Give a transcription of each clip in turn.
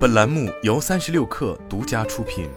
本栏目由三十六氪独家出品。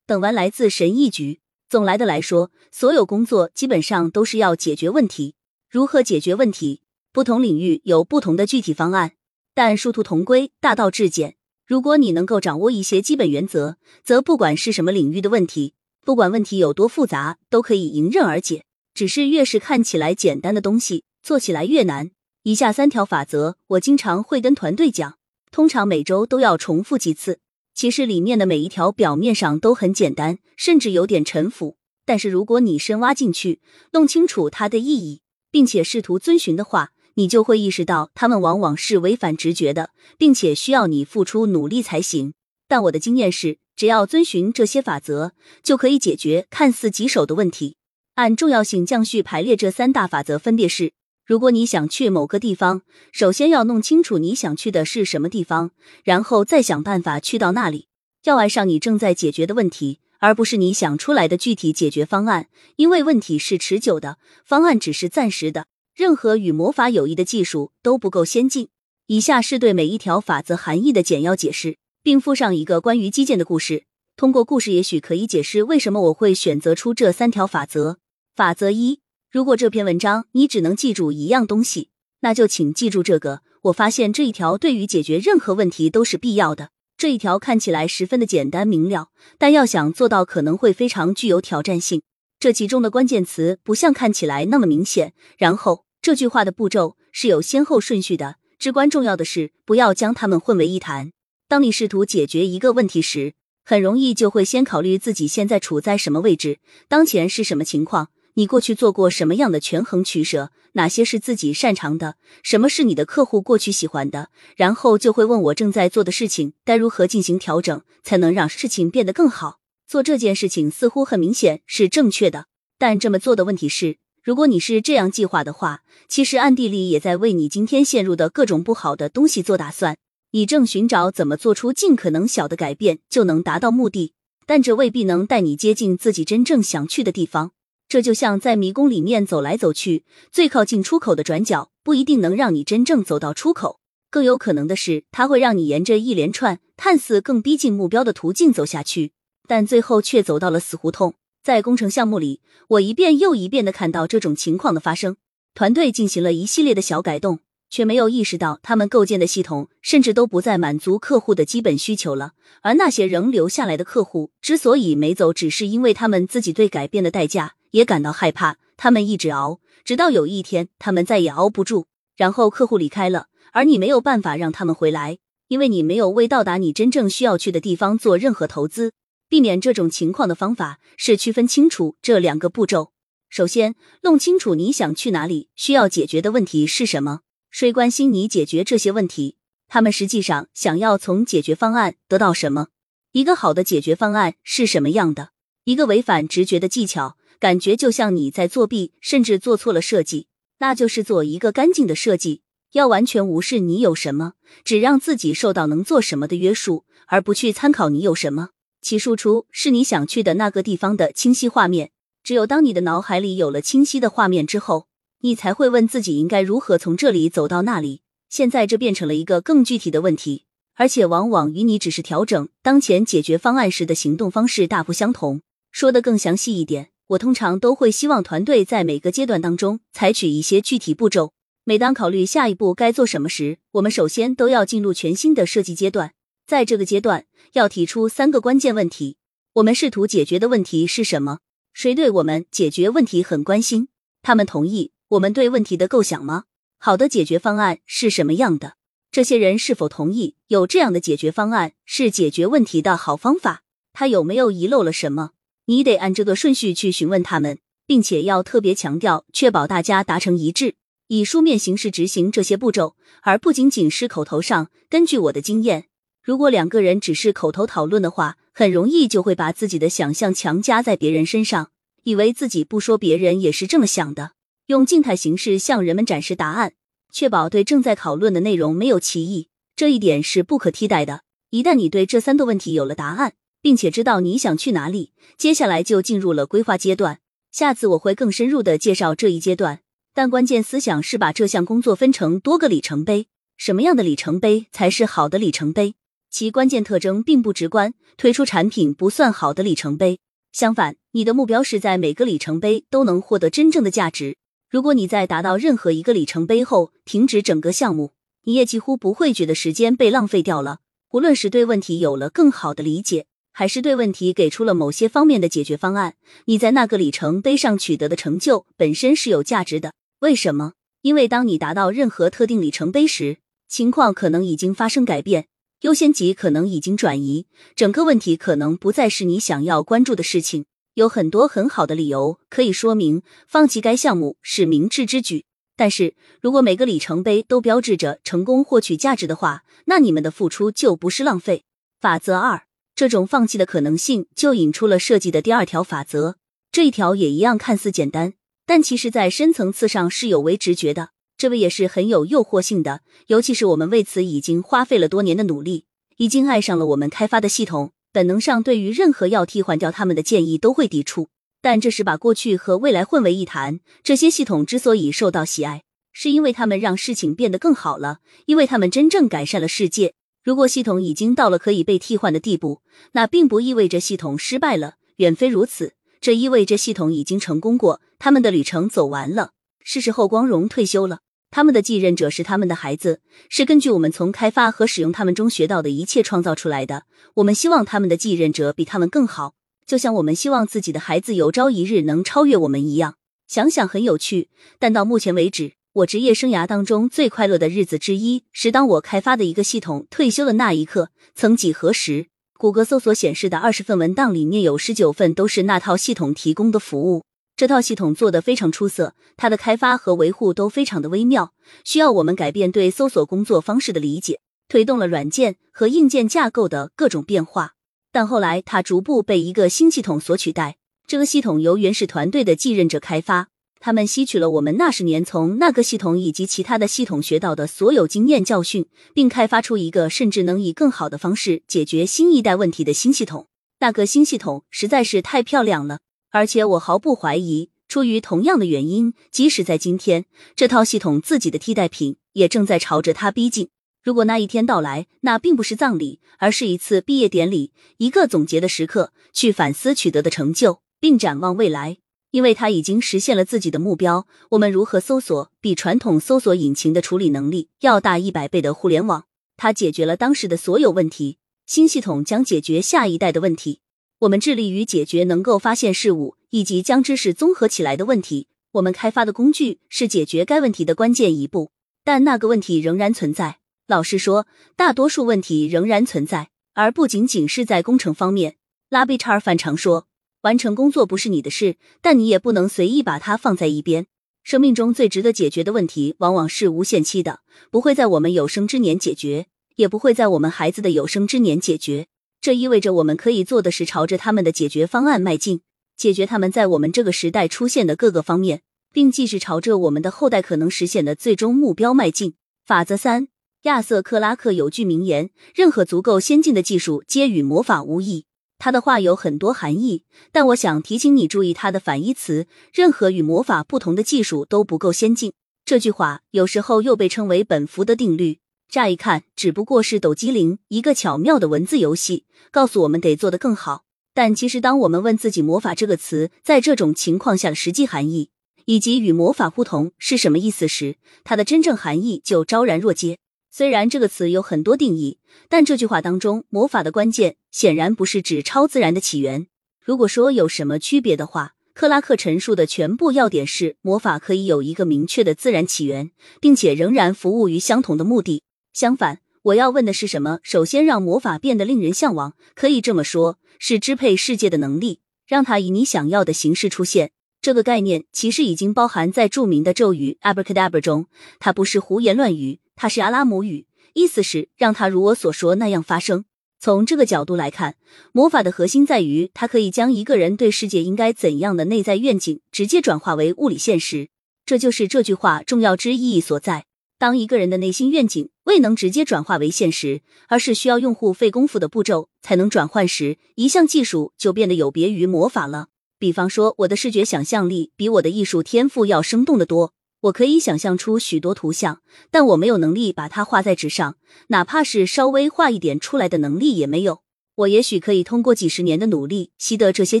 等完来自神医局。总来的来说，所有工作基本上都是要解决问题。如何解决问题？不同领域有不同的具体方案，但殊途同归，大道至简。如果你能够掌握一些基本原则，则不管是什么领域的问题，不管问题有多复杂，都可以迎刃而解。只是越是看起来简单的东西，做起来越难。以下三条法则，我经常会跟团队讲，通常每周都要重复几次。其实里面的每一条表面上都很简单，甚至有点陈腐。但是如果你深挖进去，弄清楚它的意义，并且试图遵循的话，你就会意识到它们往往是违反直觉的，并且需要你付出努力才行。但我的经验是，只要遵循这些法则，就可以解决看似棘手的问题。按重要性降序排列，这三大法则分别是。如果你想去某个地方，首先要弄清楚你想去的是什么地方，然后再想办法去到那里。要爱上你正在解决的问题，而不是你想出来的具体解决方案，因为问题是持久的，方案只是暂时的。任何与魔法有益的技术都不够先进。以下是对每一条法则含义的简要解释，并附上一个关于基建的故事。通过故事，也许可以解释为什么我会选择出这三条法则。法则一。如果这篇文章你只能记住一样东西，那就请记住这个。我发现这一条对于解决任何问题都是必要的。这一条看起来十分的简单明了，但要想做到可能会非常具有挑战性。这其中的关键词不像看起来那么明显。然后这句话的步骤是有先后顺序的。至关重要的是不要将它们混为一谈。当你试图解决一个问题时，很容易就会先考虑自己现在处在什么位置，当前是什么情况。你过去做过什么样的权衡取舍？哪些是自己擅长的？什么是你的客户过去喜欢的？然后就会问我正在做的事情该如何进行调整，才能让事情变得更好。做这件事情似乎很明显是正确的，但这么做的问题是，如果你是这样计划的话，其实暗地里也在为你今天陷入的各种不好的东西做打算。你正寻找怎么做出尽可能小的改变就能达到目的，但这未必能带你接近自己真正想去的地方。这就像在迷宫里面走来走去，最靠近出口的转角不一定能让你真正走到出口，更有可能的是，它会让你沿着一连串看似更逼近目标的途径走下去，但最后却走到了死胡同。在工程项目里，我一遍又一遍的看到这种情况的发生。团队进行了一系列的小改动，却没有意识到他们构建的系统甚至都不再满足客户的基本需求了。而那些仍留下来的客户之所以没走，只是因为他们自己对改变的代价。也感到害怕，他们一直熬，直到有一天他们再也熬不住，然后客户离开了，而你没有办法让他们回来，因为你没有为到达你真正需要去的地方做任何投资。避免这种情况的方法是区分清楚这两个步骤。首先，弄清楚你想去哪里，需要解决的问题是什么，谁关心你解决这些问题？他们实际上想要从解决方案得到什么？一个好的解决方案是什么样的？一个违反直觉的技巧。感觉就像你在作弊，甚至做错了设计，那就是做一个干净的设计。要完全无视你有什么，只让自己受到能做什么的约束，而不去参考你有什么。其输出是你想去的那个地方的清晰画面。只有当你的脑海里有了清晰的画面之后，你才会问自己应该如何从这里走到那里。现在这变成了一个更具体的问题，而且往往与你只是调整当前解决方案时的行动方式大不相同。说的更详细一点。我通常都会希望团队在每个阶段当中采取一些具体步骤。每当考虑下一步该做什么时，我们首先都要进入全新的设计阶段。在这个阶段，要提出三个关键问题：我们试图解决的问题是什么？谁对我们解决问题很关心？他们同意我们对问题的构想吗？好的解决方案是什么样的？这些人是否同意有这样的解决方案是解决问题的好方法？他有没有遗漏了什么？你得按这个顺序去询问他们，并且要特别强调，确保大家达成一致，以书面形式执行这些步骤，而不仅仅是口头上。根据我的经验，如果两个人只是口头讨论的话，很容易就会把自己的想象强加在别人身上，以为自己不说，别人也是这么想的。用静态形式向人们展示答案，确保对正在讨论的内容没有歧义，这一点是不可替代的。一旦你对这三个问题有了答案。并且知道你想去哪里，接下来就进入了规划阶段。下次我会更深入的介绍这一阶段。但关键思想是把这项工作分成多个里程碑。什么样的里程碑才是好的里程碑？其关键特征并不直观，推出产品不算好的里程碑。相反，你的目标是在每个里程碑都能获得真正的价值。如果你在达到任何一个里程碑后停止整个项目，你也几乎不会觉得时间被浪费掉了。无论是对问题有了更好的理解，还是对问题给出了某些方面的解决方案，你在那个里程碑上取得的成就本身是有价值的。为什么？因为当你达到任何特定里程碑时，情况可能已经发生改变。优先级可能已经转移，整个问题可能不再是你想要关注的事情。有很多很好的理由可以说明放弃该项目是明智之举。但是如果每个里程碑都标志着成功获取价值的话，那你们的付出就不是浪费。法则二，这种放弃的可能性就引出了设计的第二条法则。这一条也一样看似简单，但其实在深层次上是有违直觉的。这位也是很有诱惑性的，尤其是我们为此已经花费了多年的努力，已经爱上了我们开发的系统。本能上对于任何要替换掉他们的建议都会抵触，但这是把过去和未来混为一谈。这些系统之所以受到喜爱，是因为他们让事情变得更好了，因为他们真正改善了世界。如果系统已经到了可以被替换的地步，那并不意味着系统失败了，远非如此。这意味着系统已经成功过，他们的旅程走完了，是时候光荣退休了。他们的继任者是他们的孩子，是根据我们从开发和使用他们中学到的一切创造出来的。我们希望他们的继任者比他们更好，就像我们希望自己的孩子有朝一日能超越我们一样。想想很有趣，但到目前为止，我职业生涯当中最快乐的日子之一是当我开发的一个系统退休的那一刻。曾几何时，谷歌搜索显示的二十份文档里面有十九份都是那套系统提供的服务。这套系统做得非常出色，它的开发和维护都非常的微妙，需要我们改变对搜索工作方式的理解，推动了软件和硬件架构的各种变化。但后来它逐步被一个新系统所取代。这个系统由原始团队的继任者开发，他们吸取了我们那十年从那个系统以及其他的系统学到的所有经验教训，并开发出一个甚至能以更好的方式解决新一代问题的新系统。那个新系统实在是太漂亮了。而且我毫不怀疑，出于同样的原因，即使在今天，这套系统自己的替代品也正在朝着它逼近。如果那一天到来，那并不是葬礼，而是一次毕业典礼，一个总结的时刻，去反思取得的成就，并展望未来。因为它已经实现了自己的目标。我们如何搜索比传统搜索引擎的处理能力要大一百倍的互联网？它解决了当时的所有问题，新系统将解决下一代的问题。我们致力于解决能够发现事物以及将知识综合起来的问题。我们开发的工具是解决该问题的关键一步，但那个问题仍然存在。老实说，大多数问题仍然存在，而不仅仅是在工程方面。拉比查尔反常说：“完成工作不是你的事，但你也不能随意把它放在一边。”生命中最值得解决的问题，往往是无限期的，不会在我们有生之年解决，也不会在我们孩子的有生之年解决。这意味着我们可以做的是朝着他们的解决方案迈进，解决他们在我们这个时代出现的各个方面，并继续朝着我们的后代可能实现的最终目标迈进。法则三：亚瑟克拉克有句名言：“任何足够先进的技术皆与魔法无异。”他的话有很多含义，但我想提醒你注意他的反义词：任何与魔法不同的技术都不够先进。这句话有时候又被称为本福的定律。乍一看，只不过是抖机灵，一个巧妙的文字游戏，告诉我们得做得更好。但其实，当我们问自己“魔法”这个词在这种情况下的实际含义，以及与魔法不同是什么意思时，它的真正含义就昭然若揭。虽然这个词有很多定义，但这句话当中“魔法”的关键显然不是指超自然的起源。如果说有什么区别的话，克拉克陈述的全部要点是：魔法可以有一个明确的自然起源，并且仍然服务于相同的目的。相反，我要问的是什么？首先，让魔法变得令人向往，可以这么说，是支配世界的能力，让它以你想要的形式出现。这个概念其实已经包含在著名的咒语 Abracadabra 中。它不是胡言乱语，它是阿拉姆语，意思是让它如我所说那样发生。从这个角度来看，魔法的核心在于它可以将一个人对世界应该怎样的内在愿景直接转化为物理现实。这就是这句话重要之意义所在。当一个人的内心愿景未能直接转化为现实，而是需要用户费功夫的步骤才能转换时，一项技术就变得有别于魔法了。比方说，我的视觉想象力比我的艺术天赋要生动的多。我可以想象出许多图像，但我没有能力把它画在纸上，哪怕是稍微画一点出来的能力也没有。我也许可以通过几十年的努力习得这些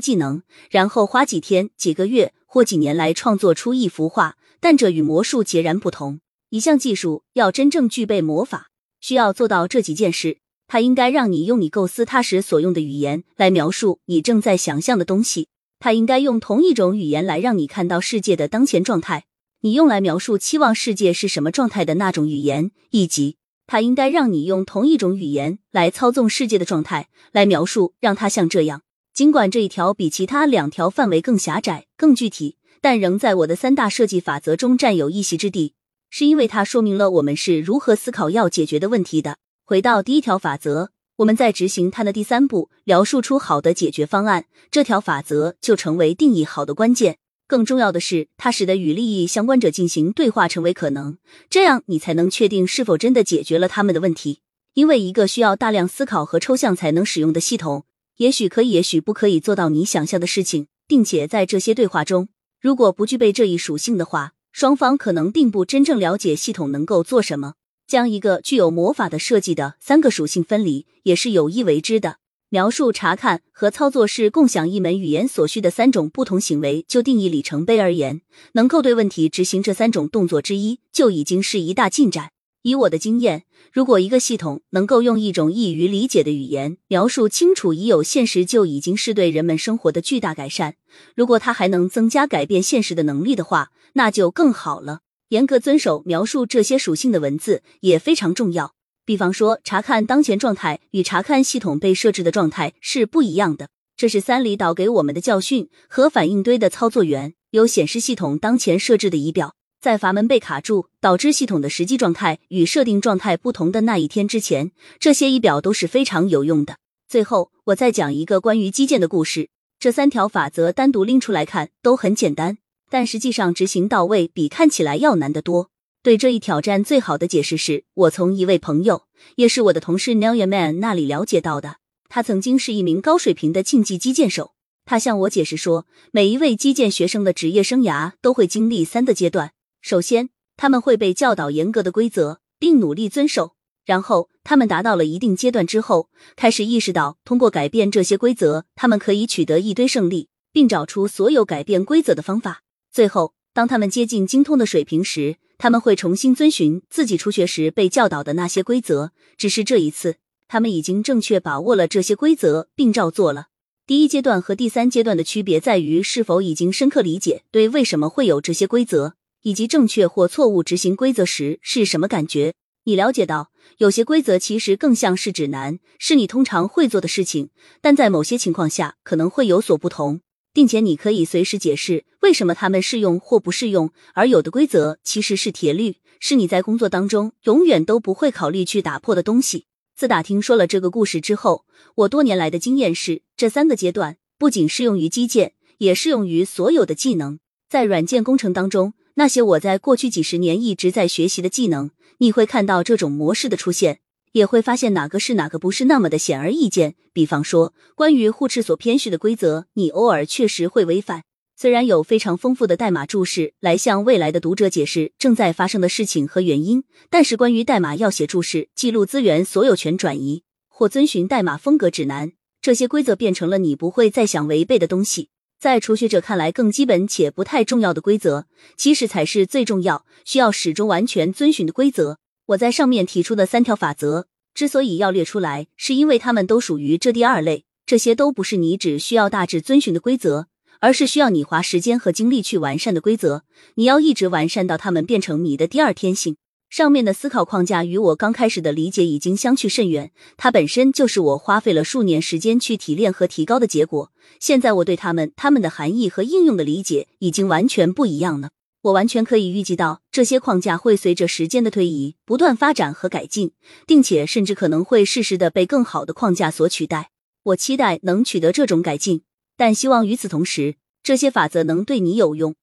技能，然后花几天、几个月或几年来创作出一幅画，但这与魔术截然不同。一项技术要真正具备魔法，需要做到这几件事。它应该让你用你构思它时所用的语言来描述你正在想象的东西。它应该用同一种语言来让你看到世界的当前状态。你用来描述期望世界是什么状态的那种语言，以及它应该让你用同一种语言来操纵世界的状态来描述让它像这样。尽管这一条比其他两条范围更狭窄、更具体，但仍在我的三大设计法则中占有一席之地。是因为它说明了我们是如何思考要解决的问题的。回到第一条法则，我们在执行它的第三步，描述出好的解决方案，这条法则就成为定义好的关键。更重要的是，它使得与利益相关者进行对话成为可能，这样你才能确定是否真的解决了他们的问题。因为一个需要大量思考和抽象才能使用的系统，也许可以，也许不可以做到你想象的事情，并且在这些对话中，如果不具备这一属性的话。双方可能并不真正了解系统能够做什么。将一个具有魔法的设计的三个属性分离，也是有意为之的。描述、查看和操作是共享一门语言所需的三种不同行为。就定义里程碑而言，能够对问题执行这三种动作之一，就已经是一大进展。以我的经验，如果一个系统能够用一种易于理解的语言描述清楚已有现实，就已经是对人们生活的巨大改善。如果它还能增加改变现实的能力的话，那就更好了。严格遵守描述这些属性的文字也非常重要。比方说，查看当前状态与查看系统被设置的状态是不一样的。这是三里岛给我们的教训。和反应堆的操作员有显示系统当前设置的仪表。在阀门被卡住，导致系统的实际状态与设定状态不同的那一天之前，这些仪表都是非常有用的。最后，我再讲一个关于基建的故事。这三条法则单独拎出来看都很简单，但实际上执行到位比看起来要难得多。对这一挑战，最好的解释是我从一位朋友，也是我的同事 Neil Man 那里了解到的。他曾经是一名高水平的竞技击剑手。他向我解释说，每一位击剑学生的职业生涯都会经历三个阶段。首先，他们会被教导严格的规则，并努力遵守。然后，他们达到了一定阶段之后，开始意识到通过改变这些规则，他们可以取得一堆胜利，并找出所有改变规则的方法。最后，当他们接近精通的水平时，他们会重新遵循自己初学时被教导的那些规则。只是这一次，他们已经正确把握了这些规则，并照做了。第一阶段和第三阶段的区别在于是否已经深刻理解对为什么会有这些规则。以及正确或错误执行规则时是什么感觉？你了解到有些规则其实更像是指南，是你通常会做的事情，但在某些情况下可能会有所不同，并且你可以随时解释为什么他们适用或不适用。而有的规则其实是铁律，是你在工作当中永远都不会考虑去打破的东西。自打听说了这个故事之后，我多年来的经验是，这三个阶段不仅适用于基建，也适用于所有的技能，在软件工程当中。那些我在过去几十年一直在学习的技能，你会看到这种模式的出现，也会发现哪个是哪个不是那么的显而易见。比方说，关于互斥所偏序的规则，你偶尔确实会违反。虽然有非常丰富的代码注释来向未来的读者解释正在发生的事情和原因，但是关于代码要写注释、记录资源所有权转移或遵循代码风格指南，这些规则变成了你不会再想违背的东西。在初学者看来，更基本且不太重要的规则，其实才是最重要、需要始终完全遵循的规则。我在上面提出的三条法则之所以要列出来，是因为它们都属于这第二类。这些都不是你只需要大致遵循的规则，而是需要你花时间和精力去完善的规则。你要一直完善到它们变成你的第二天性。上面的思考框架与我刚开始的理解已经相去甚远，它本身就是我花费了数年时间去提炼和提高的结果。现在我对他们、他们的含义和应用的理解已经完全不一样了。我完全可以预计到这些框架会随着时间的推移不断发展和改进，并且甚至可能会适时的被更好的框架所取代。我期待能取得这种改进，但希望与此同时，这些法则能对你有用。